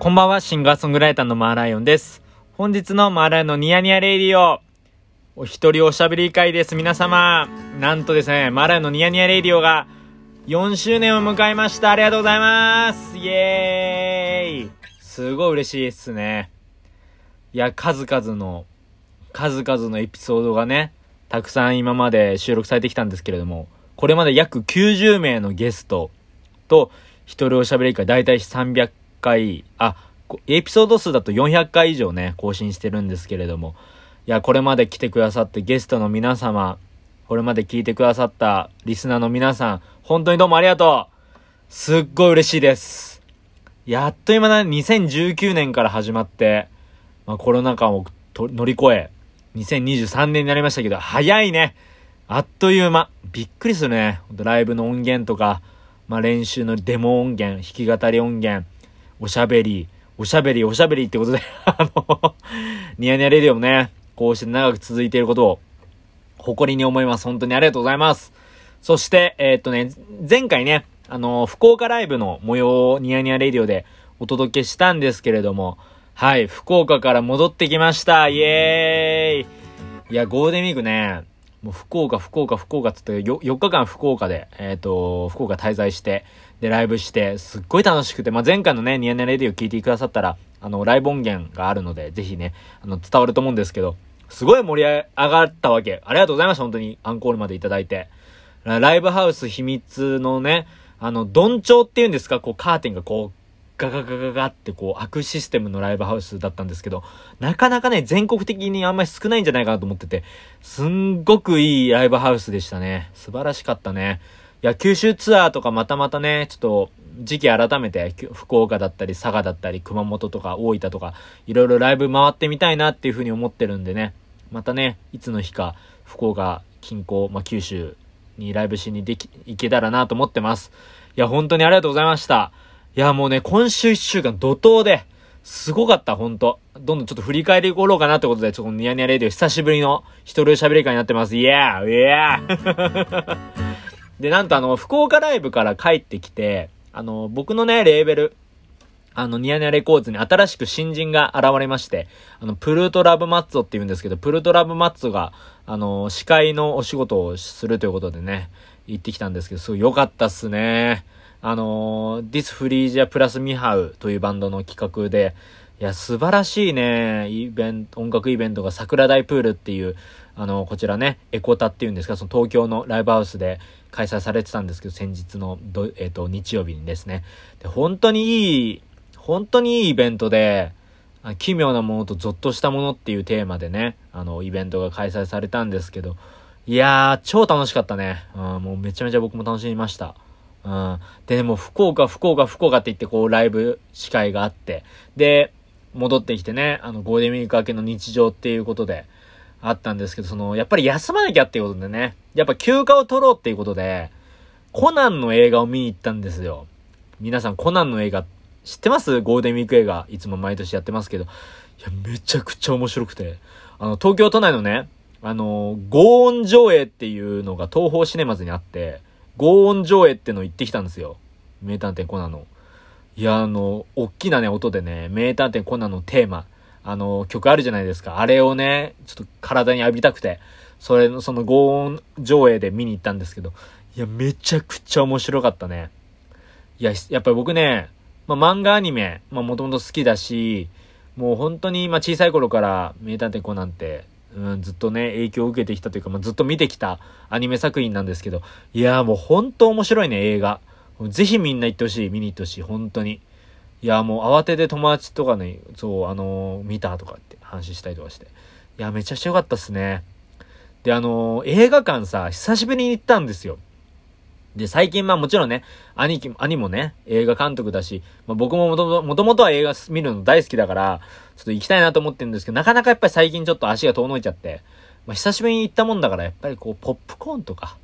こんばんは、シンガーソングライターのマーライオンです。本日のマーライオンのニヤニヤレイディオ、お一人おしゃべり会です。皆様、なんとですね、マーライオンのニヤニヤレイディオが4周年を迎えました。ありがとうございます。イエーイすごい嬉しいっすね。いや、数々の、数々のエピソードがね、たくさん今まで収録されてきたんですけれども、これまで約90名のゲストと、一人おしゃべり会、だいたい300回、あ、エピソード数だと400回以上ね、更新してるんですけれども、いや、これまで来てくださってゲストの皆様、これまで聞いてくださったリスナーの皆さん、本当にどうもありがとうすっごい嬉しいです。やっと今な、2019年から始まって、まあ、コロナ禍を乗り越え、2023年になりましたけど、早いねあっという間。びっくりするね。ライブの音源とか、まあ、練習のデモ音源、弾き語り音源、おしゃべり、おしゃべり、おしゃべりってことで、あの、ニヤニヤレディオもね、こうして長く続いていることを、誇りに思います。本当にありがとうございます。そして、えーっとね、前回ね、あの、福岡ライブの模様をニヤニヤレディオでお届けしたんですけれども、はい、福岡から戻ってきました。イエーイいや、ゴールデンウィークね、もう福岡、福岡、福岡っつってよ4日間福岡で、えっ、と、福岡滞在して、で、ライブして、すっごい楽しくて、まあ、前回のね、ニヤニヤレディオ聞いてくださったら、あの、ライブ音源があるので、ぜひね、あの、伝わると思うんですけど、すごい盛り上がったわけ。ありがとうございました、本当に。アンコールまでいただいて。ライブハウス秘密のね、あの、ドン調っていうんですか、こう、カーテンがこう、ガガガガガってこう、開くシステムのライブハウスだったんですけど、なかなかね、全国的にあんまり少ないんじゃないかなと思ってて、すんごくいいライブハウスでしたね。素晴らしかったね。いや、九州ツアーとかまたまたね、ちょっと、時期改めて、福岡だったり、佐賀だったり、熊本とか、大分とか、いろいろライブ回ってみたいなっていうふうに思ってるんでね、またね、いつの日か、福岡、近郊、まあ、九州にライブしにでき、行けたらなと思ってます。いや、本当にありがとうございました。いや、もうね、今週一週間怒涛で、すごかった、ほんと。どんどんちょっと振り返りいこうかなってことで、ちょっとニヤニヤレディオ久しぶりの一人喋り会になってます。イエーイエーで、なんとあの、福岡ライブから帰ってきて、あの、僕のね、レーベル、あの、ニヤニヤレコーズに新しく新人が現れまして、あの、プルートラブマッツォって言うんですけど、プルートラブマッツォが、あの、司会のお仕事をするということでね、行ってきたんですけど、すごい良かったっすね。あの、This Frisia Plus ミハウというバンドの企画で、いや、素晴らしいね、イベント、音楽イベントが桜大プールっていう、あの、こちらね、エコタっていうんですか、その東京のライブハウスで開催されてたんですけど、先日の、えっ、と、日曜日にですね。で、本当にいい、本当にいいイベントで、奇妙なものとゾッとしたものっていうテーマでね、あの、イベントが開催されたんですけど、いやー、超楽しかったね。うん、もうめちゃめちゃ僕も楽しみました。うん。で、でも福岡、福岡、福岡って言ってこうライブ司会があって、で、戻ってきてね、あの、ゴールデンウィーク明けの日常っていうことで、あったんですけど、その、やっぱり休まなきゃっていうことでね、やっぱ休暇を取ろうっていうことで、コナンの映画を見に行ったんですよ。皆さんコナンの映画知ってます？ゴールデンウィーク映画。いつも毎年やってますけど。いや、めちゃくちゃ面白くて。あの、東京都内のね、あの、合音上映っていうのが東宝シネマズにあって、合音上映っての行ってきたんですよ。名探偵コナンの。いや、あの、大きなね、音でね、名探偵コナンのテーマ、あの、曲あるじゃないですか。あれをね、ちょっと体に浴びたくて、それの、その合音上映で見に行ったんですけど、いや、めちゃくちゃ面白かったね。いや、やっぱり僕ね、まあ、漫画アニメ、まあ、もともと好きだし、もう本当に、まあ、小さい頃から名探偵コナンって、うん、ずっとね、影響を受けてきたというか、まあ、ずっと見てきたアニメ作品なんですけど、いやーもう本当面白いね、映画。ぜひみんな行ってほしい、見に行ってほしい、本当に。いやーもう慌てて友達とかね、そう、あのー見たとかって話したりとかして。いや、めちゃくちゃ良かったっすね。で、あのー映画館さ、久しぶりに行ったんですよ。で、最近まあもちろんね、兄貴、兄もね、映画監督だし、まあ僕ももともと、もとは映画見るの大好きだから、ちょっと行きたいなと思ってるんですけど、なかなかやっぱり最近ちょっと足が遠のいちゃって、まあ久しぶりに行ったもんだから、やっぱりこう、ポップコーンとか、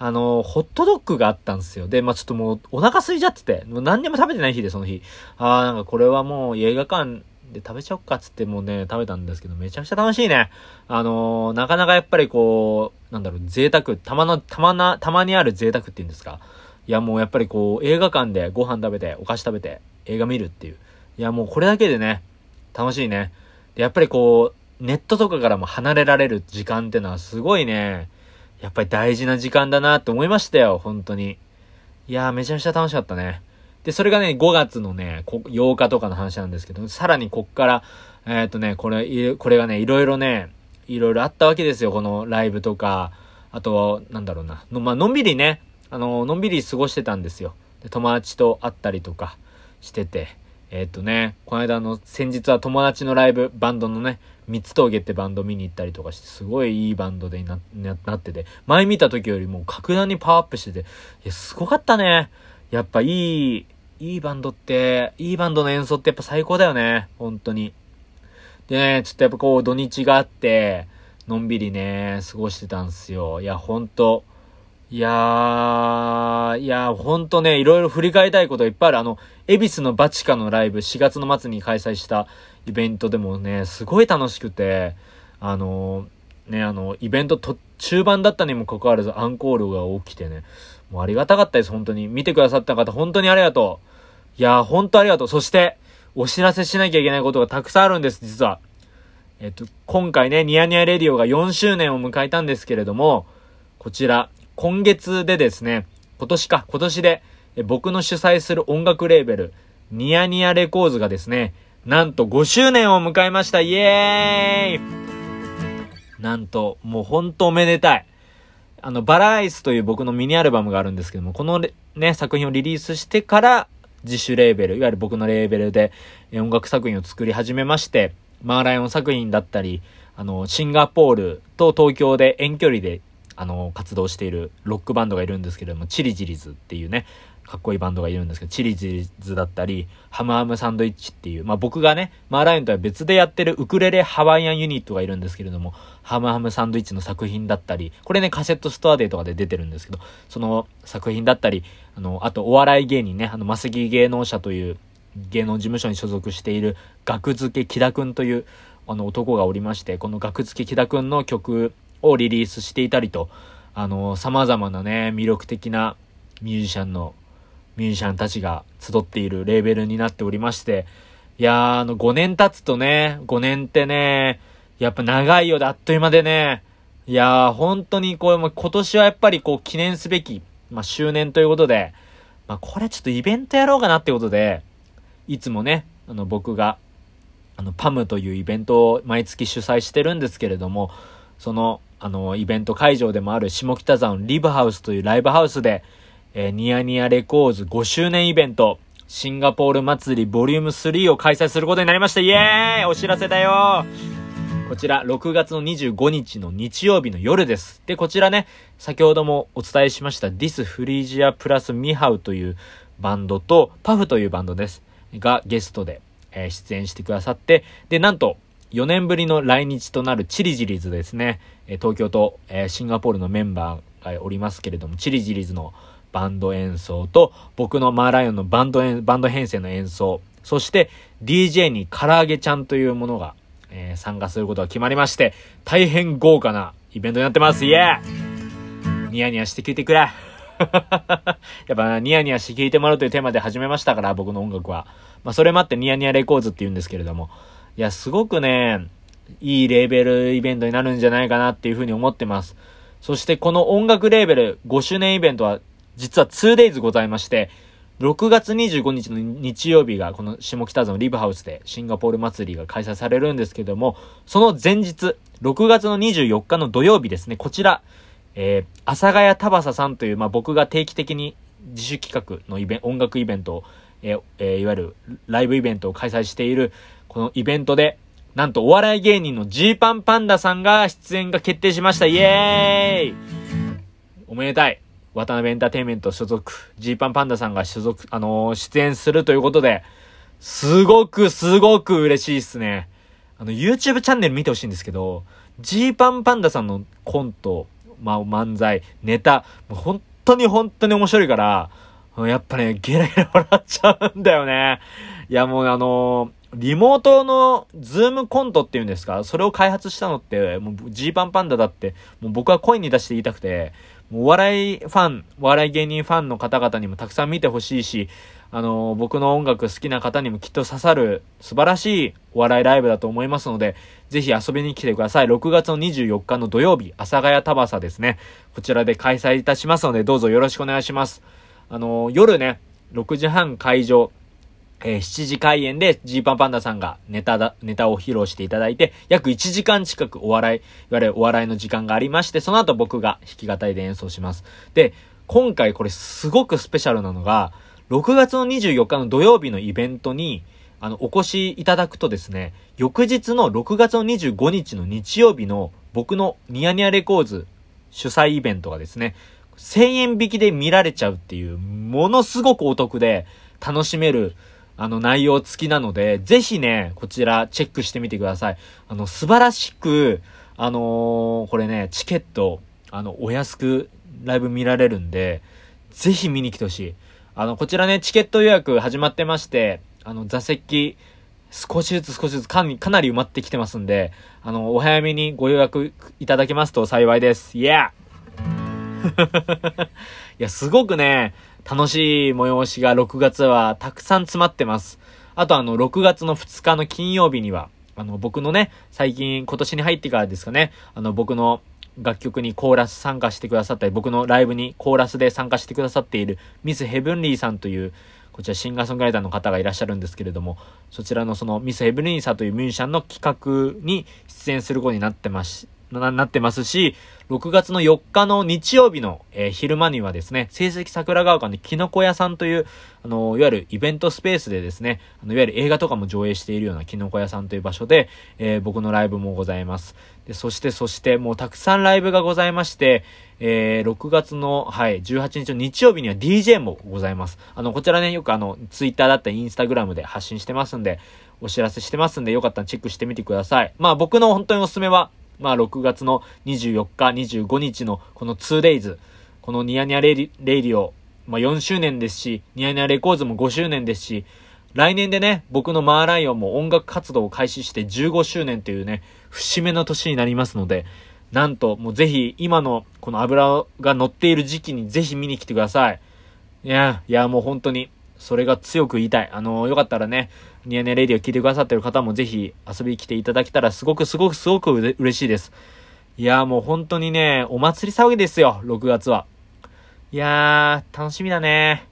あのホットドッグがあったんですよ。で、まあちょっともう、お腹空いちゃってて、もう何にも食べてない日で、その日。あー、なんかこれはもう映画館で食べちゃおっかっつってもね、食べたんですけど、めちゃくちゃ楽しいね。あのーなかなかやっぱりこう、なんだろう、贅沢、たまの、たまな、たまにある贅沢っていうんですか。いやもうやっぱりこう、映画館でご飯食べて、お菓子食べて、映画見るっていう。いや、もうこれだけでね、楽しいね。で、やっぱりこう、ネットとかからも離れられる時間ってのはすごいね、やっぱり大事な時間だなって思いましたよ、本当に。いやー、めちゃめちゃ楽しかったね。で、それがね、5月のね、8日とかの話なんですけど、さらにこっから、えー、っとね、これ、これがね、いろいろね、いろいろあったわけですよ、このライブとか、あと、なんだろうな。の、まあ、のんびりね、あの、のんびり過ごしてたんですよ。で、友達と会ったりとかしてて、えー、っとね、この間の、先日は友達のライブ、バンドのね、三つ峠ってバンド見に行ったりとかして、すごいいいバンドでななってて、前見た時よりも格段にパワーアップしてて、いや、すごかったね。やっぱいい、いいバンドって、いいバンドの演奏ってやっぱ最高だよね。本当に。でね、ちょっとやっぱこう土日があって、のんびりね、過ごしてたんすよ。いや、ほんと、いやー、いやほんとね、いろいろ振り返りたいこといっぱいある。あの、恵比寿のバチカのライブ、4月の末に開催したイベントでもね、すごい楽しくて、あの、ね、あの、イベントと、中盤だったにもかかわらずアンコールが起きてね、もうありがたかったです、本当に。見てくださった方、本当にありがとう。いやー、本当ありがとう。そして、お知らせしなきゃいけないことがたくさんあるんです、実は。えっと、今回ね、ニヤニヤレディオが4周年を迎えたんですけれども、こちら、今月でですね、今年か、今年で、僕の主催する音楽レーベル、ニヤニヤレコーズがですね、なんと5周年を迎えましたイエーイなんと、もうほんとおめでたい。あの、バラアイスという僕のミニアルバムがあるんですけども、このね、作品をリリースしてから、自主レーベル、いわゆる僕のレーベルで音楽作品を作り始めまして、マーライオン作品だったり、あの、シンガポールと東京で遠距離であの、活動しているロックバンドがいるんですけれども、チリジリズっていうね、かっこいいバンドがいるんですけど、チリジリズだったり、ハムハムサンドイッチっていう、まあ僕がね、マーライオンとは別でやってるウクレレハワイアンユニットがいるんですけれども、ハムハムサンドイッチの作品だったり、これね、カセットストアデーとかで出てるんですけど、その作品だったり、あの、あとお笑い芸人ね、あの、マスギ芸能者という芸能事務所に所属している、学付け木田くんという、あの男がおりまして、この学付け木田くんの曲をリリースしていたりと、あの、様々なね、魅力的なミュージシャンの、ミュージシャンたちが集っているレーベルになっておりまして、いやー、あの、5年経つとね、5年ってね、やっぱ長いようであっという間でね、いやー、本当にこう、今年はやっぱりこう、記念すべき、まあ、周年ということで、まあ、これちょっとイベントやろうかなってことで、いつもね、あの、僕が、あの、パムというイベントを毎月主催してるんですけれども、その、あの、イベント会場でもある下北沢のリブハウスというライブハウスで、えー、ニヤニヤレコーズ5周年イベント、シンガポール祭りボリューム3を開催することになりました。イエーイお知らせだよこちら、6月の25日の日曜日の夜です。で、こちらね、先ほどもお伝えしました、ディスフリージアプラスミハウというバンドと、パフというバンドです。がゲストで、えー、出演してくださって、で、なんと、4年ぶりの来日となるチリジリズですね。東京とシンガポールのメンバーがおりますけれども、チリジリズのバンド演奏と、僕のマーライオンのバンドバンド編成の演奏、そして DJ に唐揚げちゃんというものが、えー、参加することが決まりまして、大変豪華なイベントになってます。イエーニヤニヤして聞いてくれ。やっぱニヤニヤして聞いてもらうというテーマで始めましたから、僕の音楽は。まあそれもあってニヤニヤレコーズって言うんですけれども、いや、すごくね、いいレーベルイベントになるんじゃないかなっていうふうに思ってます。そしてこの音楽レーベル5周年イベントは実は 2days ございまして、6月25日の日曜日がこの下北沢のリブハウスでシンガポール祭りが開催されるんですけども、その前日、6月の24日の土曜日ですね、こちら、えー、阿佐ヶ谷田バさんという、まあ、僕が定期的に自主企画のイベント、音楽イベントを、えーえー、いわゆるライブイベントを開催している、このイベントで、なんとお笑い芸人のジーパンパンダさんが出演が決定しました。イエーイおめでたい。ワタナベエンターテインメント所属、ジーパンパンダさんが所属、あのー、出演するということで、すごくすごく嬉しいっすね。あの、YouTube チャンネル見てほしいんですけど、ジーパンパンダさんのコント、まあ、漫才、ネタ、もう本当に本当に面白いから、やっぱね、ゲラゲラ笑っちゃうんだよね。いや、もうあのー、リモートのズームコントっていうんですか？それを開発したのって、もうジーパンパンダだって、もう僕は声に出して言いたくて、もうお笑いファン、お笑い芸人ファンの方々にもたくさん見てほしいし、あのー、僕の音楽好きな方にもきっと刺さる素晴らしいお笑いライブだと思いますので、ぜひ遊びに来てください。6月の24日の土曜日、阿佐ヶ谷タバサですね。こちらで開催いたしますので、どうぞよろしくお願いします。あのー、夜ね、6時半会場、えー、7時開演でジーパンパンダさんがネタだ、ネタを披露していただいて、約1時間近くお笑い、いわゆるお笑いの時間がありまして、その後僕が弾き語りで演奏します。で、今回これすごくスペシャルなのが、6月の24日の土曜日のイベントに、あの、お越しいただくとですね、翌日の6月の25日の日曜日の僕のニヤニヤレコーズ主催イベントがですね、1000円引きで見られちゃうっていう、ものすごくお得で楽しめる、あの内容付きなので、ぜひね、こちらチェックしてみてください。あの、素晴らしく、あのー、これね、チケット、あの、お安くライブ見られるんで、ぜひ見に来てほしい。あの、こちらね、チケット予約始まってまして、あの、座席、少しずつ少しずつかかなり埋まってきてますんで、あの、お早めにご予約いただけますと幸いです。イエーいや、すごくね、楽しい催しが6月はたくさん詰まってます。あとあの、6月の2日の金曜日には、あの、僕のね、最近、今年に入ってからですかね、あの、僕の楽曲にコーラス参加してくださったり、僕のライブにコーラスで参加してくださっているミスヘブンリーさんという、こちらシンガーソングライターの方がいらっしゃるんですけれども、そちらのそのミスヘブンリーさんというミュージシャンの企画に出演することになってます、な、なってますし、6月の4日の日曜日の、えー、昼間にはですね、成績桜川館でキノコ屋さんという、あのいわゆるイベントスペースでですね、あのいわゆる映画とかも上映しているようなキノコ屋さんという場所で、えー、僕のライブもございます。で、そして、そして、もうたくさんライブがございまして、えー、6月の、はい、18日の日曜日には DJ もございます。あの、こちらね、よくあの、ツイッターだったりインスタグラムで発信してますんで、お知らせしてますんで、よかったらチェックしてみてください。まあ僕の本当におすすめは、まあ6月の24日、25日のこの 2days、このニヤニヤレイレイディオ、まあ4周年ですし、ニヤニヤレコーズも5周年ですし、来年でね、僕のマーライオンも音楽活動を開始して15周年というね、節目の年になりますので、なんと、もうぜひ、今のこの油が乗っている時期にぜひ見に来てください。いや、いや、もう本当に、それが強く言いたい。あの、よかったらね、ニヤネレディを聞いてくださってる方もぜひ遊びに来ていただけたらすごくすごくすごく嬉しいです。いやーもう本当にね、お祭り騒ぎですよ、6月は。いやー、楽しみだね。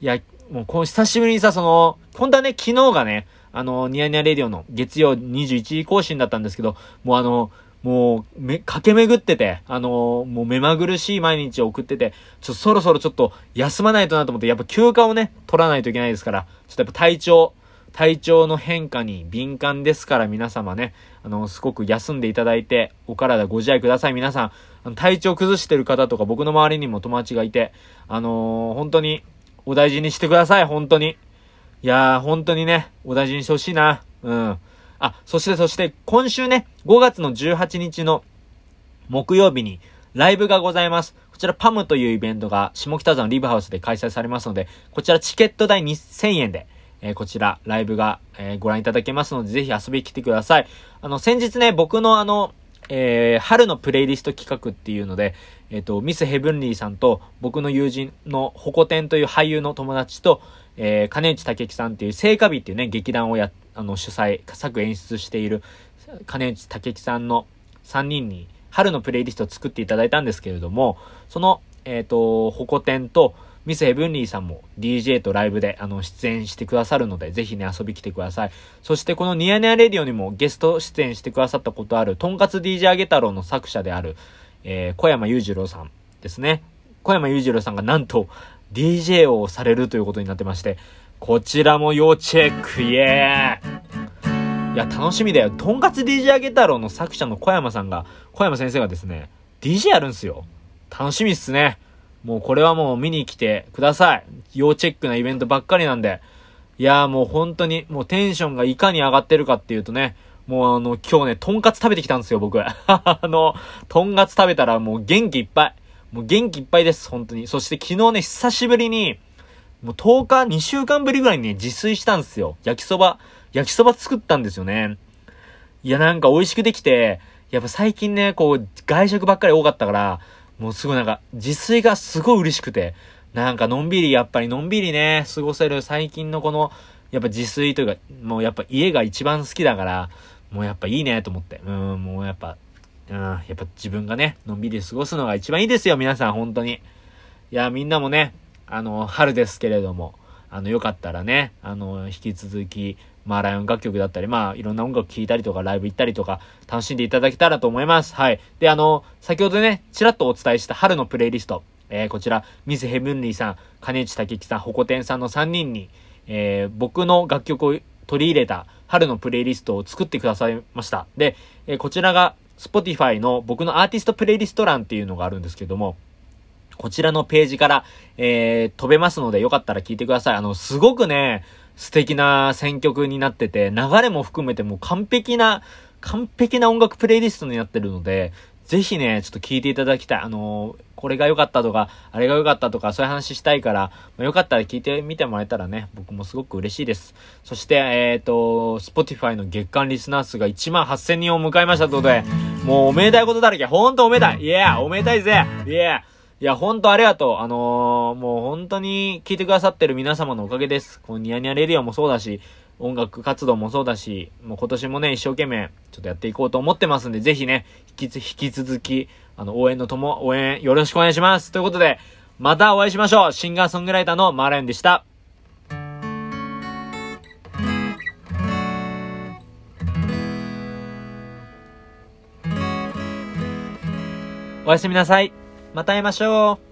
いや、もうこの久しぶりにさ、その、本当はね、昨日がね、あの、ニヤニヤレディオの月曜21時更新だったんですけど、もうあの、もう、め、駆け巡ってて、あのー、もう目まぐるしい毎日を送ってて、ちょ、そろそろちょっと休まないとなと思って、やっぱ休暇をね、取らないといけないですから、ちょっとやっぱ体調、体調の変化に敏感ですから皆様ね、あの、すごく休んでいただいて、お体ご自愛ください。皆さん、体調崩してる方とか僕の周りにも友達がいて、あのー、本当にお大事にしてください。本当に。いやー、本当にね、お大事にしてほしいな。うん。あ、そしてそして今週ね、5月の18日の木曜日にライブがございます。こちらパムというイベントが下北沢のリブハウスで開催されますので、こちらチケット代2000円で、えー、こちらライブが、えー、ご覧いただけますので、ぜひ遊びに来てください。あの、先日ね、僕のあの、えー、春のプレイリスト企画っていうので、えっ、と、ミスヘブンリーさんと僕の友人のホコテンという俳優の友達と、えー、金内武樹さんっていう聖火日っていうね、劇団をや、あの、主催、作演出している、金内武樹さんの3人に、春のプレイリストを作っていただいたんですけれども、その、えっ、ー、と、ホコテンと、ミスヘブンリーさんも DJ とライブであの出演してくださるので、ぜひね、遊び来てください。そしてこのニヤニヤレディオにもゲスト出演してくださったことある、とんかつ DJ あげ太郎の作者である、えー、小山裕次郎さんですね。小山裕次郎さんがなんと、DJ をされるということになってまして、こちらも要チェック、イエーイいや、楽しみだよ。とんかつ DJ あげ太郎の作者の小山さんが、小山先生がですね、DJ やるんすよ。楽しみっすね。もうこれはもう見に来てください。要チェックなイベントばっかりなんで。いやーもう本当に、もうテンションがいかに上がってるかっていうとね、もうあの、今日ね、とんかつ食べてきたんですよ、僕。あの、とんかつ食べたらもう元気いっぱい。もう元気いっぱいです、本当に。そして昨日ね、久しぶりに、もう10日、2週間ぶりぐらいにね、自炊したんですよ。焼きそば、焼きそば作ったんですよね。いや、なんか美味しくできて、やっぱ最近ね、こう、外食ばっかり多かったから、もうすごいなんか、自炊がすごい嬉しくて、なんかのんびり、やっぱりのんびりね、過ごせる最近のこの、やっぱ自炊というか、もうやっぱ家が一番好きだから、もうやっぱいいねと思って。うん、もうやっぱ、うん、やっぱ自分がね、のんびり過ごすのが一番いいですよ、皆さん、本当に。いや、みんなもね、あの、春ですけれども、あの、よかったらね、あの、引き続き、まあ、ライオン楽曲だったり、まあ、いろんな音楽聴いたりとか、ライブ行ったりとか、楽しんでいただけたらと思います。はい。で、あの、先ほどね、ちらっとお伝えした春のプレイリスト、えー、こちら、ミスヘブンリーさん、金内武樹さん、ホコテンさんの3人に、えー、僕の楽曲を取り入れた春のプレイリストを作ってくださいました。で、えー、こちらが Spotify の僕のアーティストプレイリスト欄っていうのがあるんですけども、こちらのページから、えー、飛べますのでよかったら聞いてください。あの、すごくね、素敵な選曲になってて、流れも含めてもう完璧な、完璧な音楽プレイリストになってるので、ぜひね、ちょっと聞いていただきたい。あのー、これが良かったとか、あれが良かったとか、そういう話したいから、まあ、よかったら聞いてみてもらえたらね、僕もすごく嬉しいです。そして、えっ、ー、と、Spotify の月間リスナー数が1万8000人を迎えましたということで、もうおめでたいことだらけ。ほんとおめでたい。いや、おめでたいぜ。いや。いや、ほんとありがとう。あのー、もう本当に聞いてくださってる皆様のおかげです。このニヤニヤレディオもそうだし、音楽活動もそうだし、もう今年もね、一生懸命ちょっとやっていこうと思ってますんで、ぜひね、引き引き続き、あの、応援のとも、応援よろしくお願いします。ということで、またお会いしましょう。シンガーソングライターのマーラインでした。おやすみなさい。また会いましょう。